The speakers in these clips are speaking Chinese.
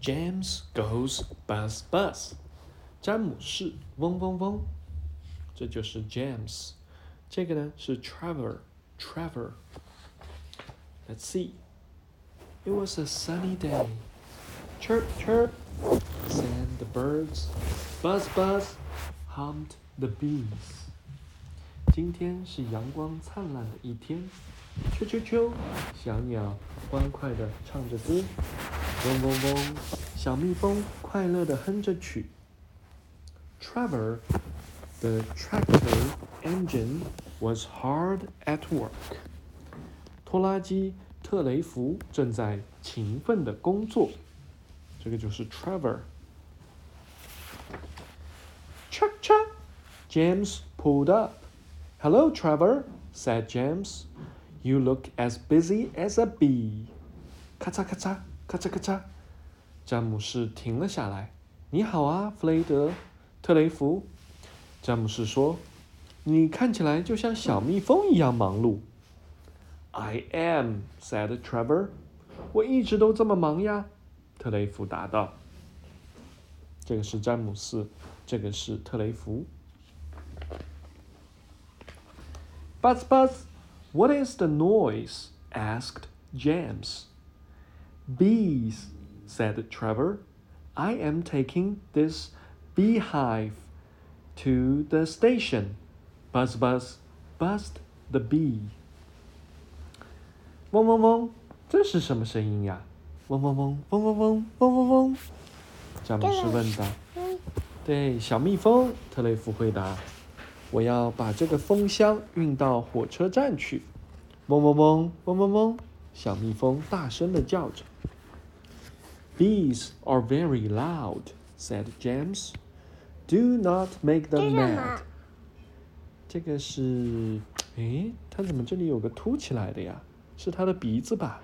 James goes buzz buzz，詹姆士嗡嗡嗡，这就是 James。这个呢是 Trevor，Trevor。Let's see. It was a sunny day. Chirp, chirp, sang the birds. Buzz, buzz, hummed the bees. 今天是阳光灿烂的一天。啾啾啾，小鸟欢快地唱着歌。 嗡嗡嗡，小蜜蜂快乐地哼着曲。Trevor, the tractor engine, was hard at work. 拖拉机特雷弗正在勤奋的工作。这个就是 Trevor。Chuck chuck, James pulled up. Hello, Trevor, said James. You look as busy as a bee. 咔嚓咔嚓 咔嚓咔嚓，詹姆士停了下来。你好啊，弗雷德，特雷弗。詹姆士说：“你看起来就像小蜜蜂一样忙碌。” I am, said Trevor. 我一直都这么忙呀，特雷弗答道。这个是詹姆斯，这个是特雷弗。Buzz, buzz, what is the noise? asked James. Bees, said Trevor. I am taking this beehive to the station. Buzz, buzz, buzzed the bee. 嗡嗡嗡，这是什么声音呀？嗡嗡嗡，嗡嗡嗡，嗡嗡嗡。詹姆斯问道。对，小蜜蜂，特雷弗回答。我要把这个蜂箱运到火车站去。嗡嗡嗡，嗡嗡嗡，小蜜蜂大声的叫着。Bees are very loud, said James. Do not make them mad. 这个是，诶，它怎么这里有个凸起来的呀？是它的鼻子吧？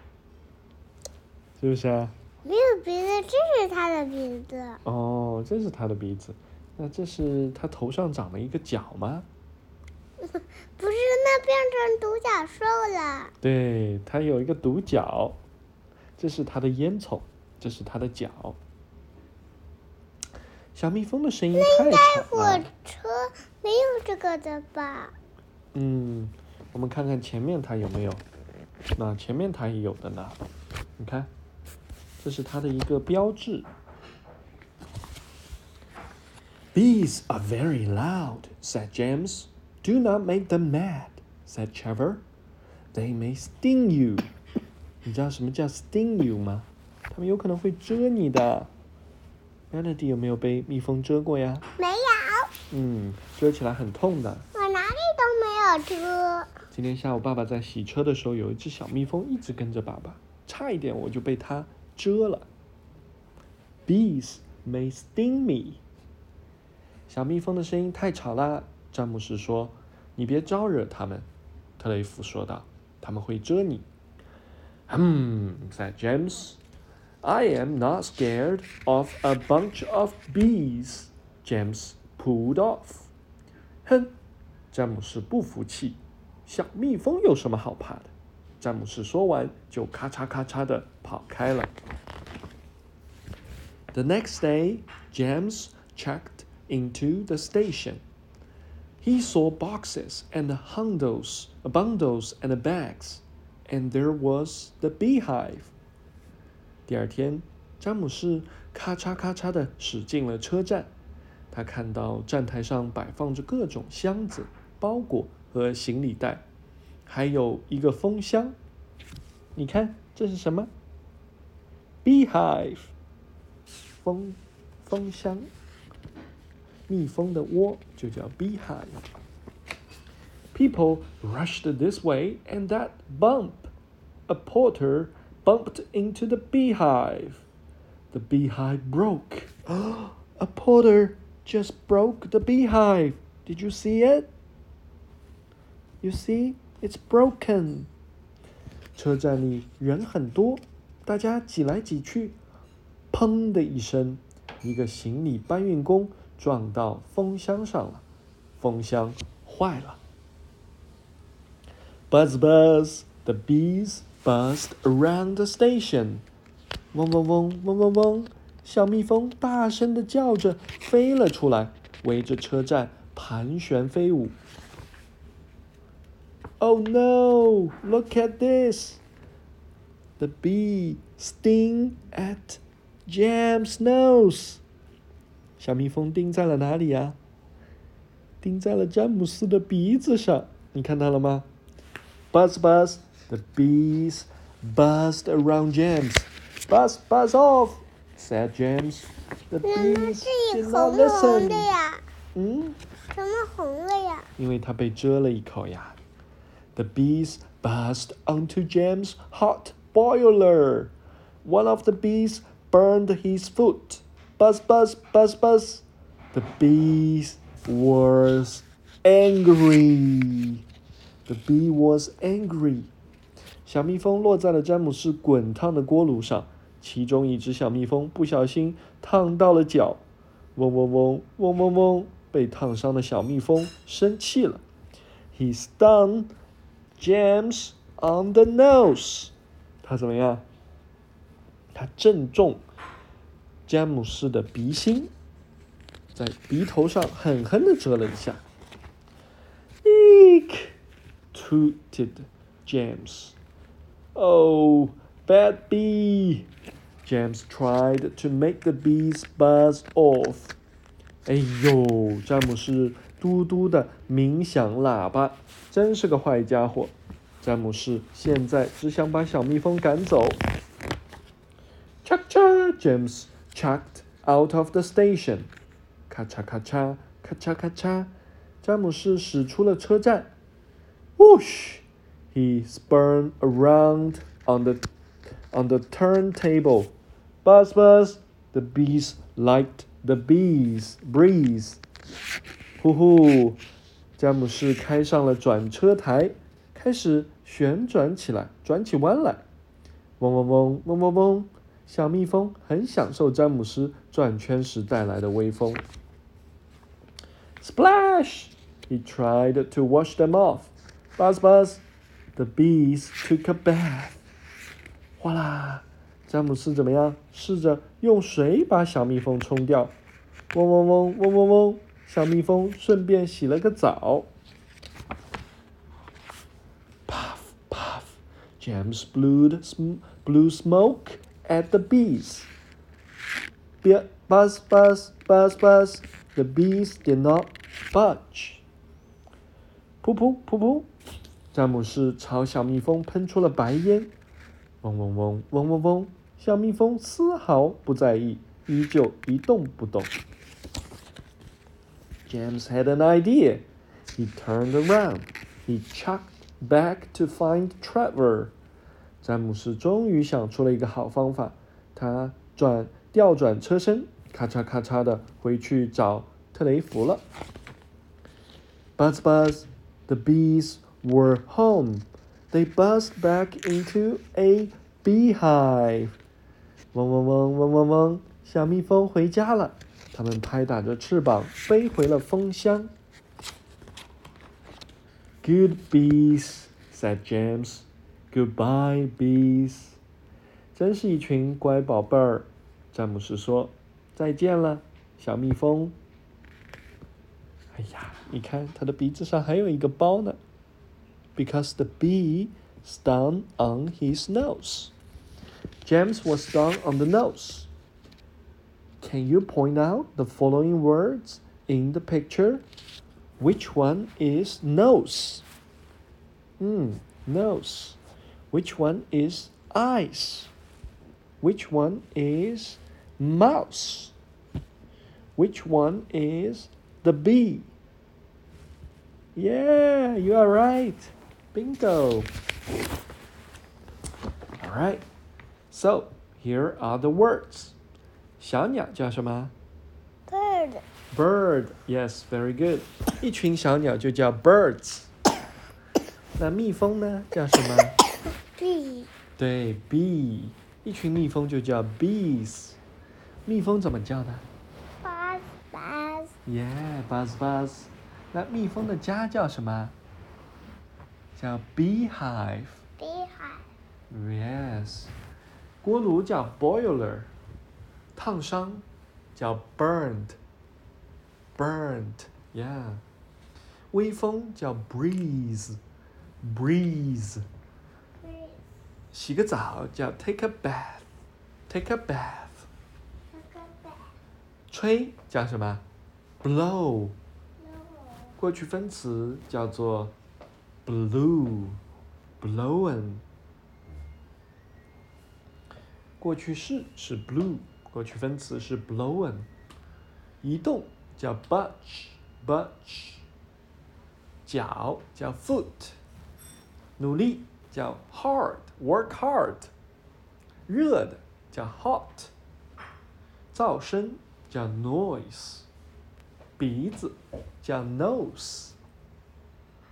是不是啊？没有鼻子，这是它的鼻子。哦，这是它的鼻子。那这是它头上长了一个角吗？不是，那变成独角兽了。对，它有一个独角。这是它的烟囱，这是它的脚。小蜜蜂的声音太吵了。火车没有这个的吧？嗯，我们看看前面它有没有。那前面它也有的呢。你看，这是它的一个标志。Bees are very loud," said James. "Do not make them mad," said Trevor. "They may sting you." 你知道什么叫 sting you 吗？它们有可能会蛰你的。Melody 有没有被蜜蜂蛰过呀？没有。嗯，蛰起来很痛的。我哪里都没有蛰。今天下午爸爸在洗车的时候，有一只小蜜蜂一直跟着爸爸，差一点我就被它蛰了。Bees may sting me. 小蜜蜂的声音太吵了，詹姆斯说：“你别招惹它们。”特雷弗说道：“他们会蛰你。” Hmm, said James. I am not scared of a bunch of bees. James pulled off. 哼，詹姆斯不服气。小蜜蜂有什么好怕的？詹姆斯说完，就咔嚓咔嚓的跑开了。The next day, James checked into the station. He saw boxes and bundles, bundles and bags, and there was the beehive. 第二天，詹姆士咔嚓咔嚓地驶进了车站。他看到站台上摆放着各种箱子、包裹和行李袋，还有一个蜂箱。你看，这是什么？Beehive，蜂蜂箱。蜜蜂的窝就叫 beehive. People rushed this way and that bump. A porter bumped into the beehive. The beehive broke. A porter just broke the beehive. Did you see it? You see, it's broken. 车站里人很多，大家挤来挤去。砰的一声，一个行李搬运工撞到蜂箱上了，蜂箱坏了。Buzz buzz, the bees buzzed around the station. 嗡嗡嗡嗡嗡嗡， 小蜜蜂大声的叫着飞了出来，围着车站盘旋飞舞。Oh no! Look at this! The bee sting at Jam's nose. 小蜜蜂叮在了哪里呀、叮在了詹姆斯的鼻子上。你看到了吗？Buzz, buzz. The bees buzzed around James. Buzz, buzz off, said James. The 妈妈， bees 这里 did 红 not 红 listen. 的呀，嗯，怎么红了呀？因为它被蛰了一口呀。The bees buzzed onto Jam's hot boiler. One of the bees burned his foot. Buzz, buzz, buzz, buzz. The bees was angry. The bee was angry. 小蜜蜂落在了詹姆斯滚烫的锅炉上，其中一只小蜜蜂不小心烫到了脚，嗡嗡嗡嗡嗡嗡，被烫伤的小蜜蜂生气了。He stung James on the nose. 他怎么样？他正中詹姆斯的鼻心，在鼻头上狠狠地蛰了一下。Eek! tooted James. Oh, bad bee! James tried to make the bees buzz off. 哎呦，詹姆斯嘟嘟的鸣响喇叭，真是个坏家伙。詹姆斯现在只想把小蜜蜂赶走。Cha cha! James chucked out of the station. 咔嚓咔嚓，咔嚓咔嚓，詹姆斯驶出了车站。woosh He spun around on the on the turntable. Buzz buzz! The bees liked the bees breeze. 呼呼！詹姆斯开上了转车台，开始旋转起来，转起弯来。嗡嗡嗡嗡嗡嗡！小蜜蜂很享受詹姆斯转圈时带来的微风。Splash! He tried to wash them off. Buzz buzz! The bees took a bath. 哗啦！詹姆斯怎么样？试着用水把小蜜蜂冲掉。嗡嗡嗡嗡嗡嗡！小蜜蜂顺便洗了个澡。Puff puff! James blew sm blew smoke at the bees. Be- Buzz buzz buzz buzz! The bees did not budge. 噗噗噗噗！ 詹姆斯朝小蜜蜂喷出了白烟。嗡嗡嗡嗡嗡嗡！小蜜蜂丝毫不在意，依旧一动不动。James had an idea. He turned around. He chucked back to find Trevor. 詹姆斯终于想出了一个好方法，他转调转车身，咔嚓咔嚓的回去找特雷弗了。Buzz buzz, the bees were home. They buzzed back into a beehive. 嗡嗡嗡嗡嗡嗡，小蜜蜂回家了。它们拍打着翅膀飞回了蜂箱。Good bees, said James. Goodbye, bees. 真是一群乖宝贝儿，詹姆斯说。再见了，小蜜蜂。哎呀，你看它的鼻子上还有一个包呢。Because the bee stung on his nose. James was stung on the nose. Can you point out the following words in the picture? Which one is nose? Hmm, nose. Which one is eyes? Which one is mouse? Which one is the bee? Yeah, you are right. Bingo. All right. So, here are the words. 小鸟叫什么 bird ？Bird. Yes, very good. 一群小鸟就叫 birds. 那蜜蜂呢？叫什么？ bee 对，bee。一群蜜蜂就叫 bees。蜜蜂怎么叫的 buzz buzz ？Yeah, buzz buzz。那蜜蜂的家叫什么？ 叫 beehive。 beehive Yes，锅炉叫 boiler， 烫伤叫 burned，burned，yeah。微风叫 breeze，breeze。洗个澡叫 take a bath，take a bath。吹叫什么？blow。过去分词叫做 Blue, blown。过去式是 blue，过去分词是 blown。移动叫 butch，butch。脚叫 foot。努力叫 hard，work hard。热的叫 hot。噪声叫 noise。鼻子叫 nose。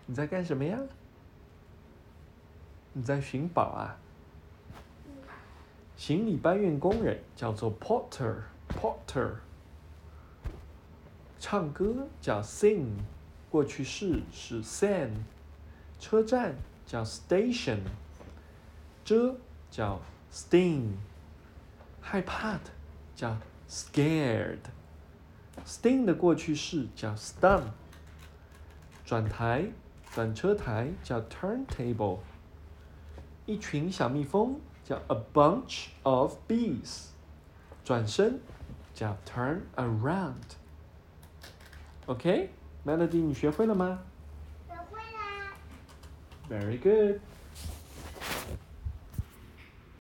你在干什么呀？你在寻宝啊？行李搬运工人叫做 porter，porter。唱歌叫 sing，过去式是 sang。车站叫 station，遮叫 sting，害怕的叫 scared。sting 的过去式叫 stun。转台、转车台叫 turntable。一群小蜜蜂叫 a bunch of bees。转身叫 turn around。OK，Melody，你学会了吗学会啦。 ？Very good。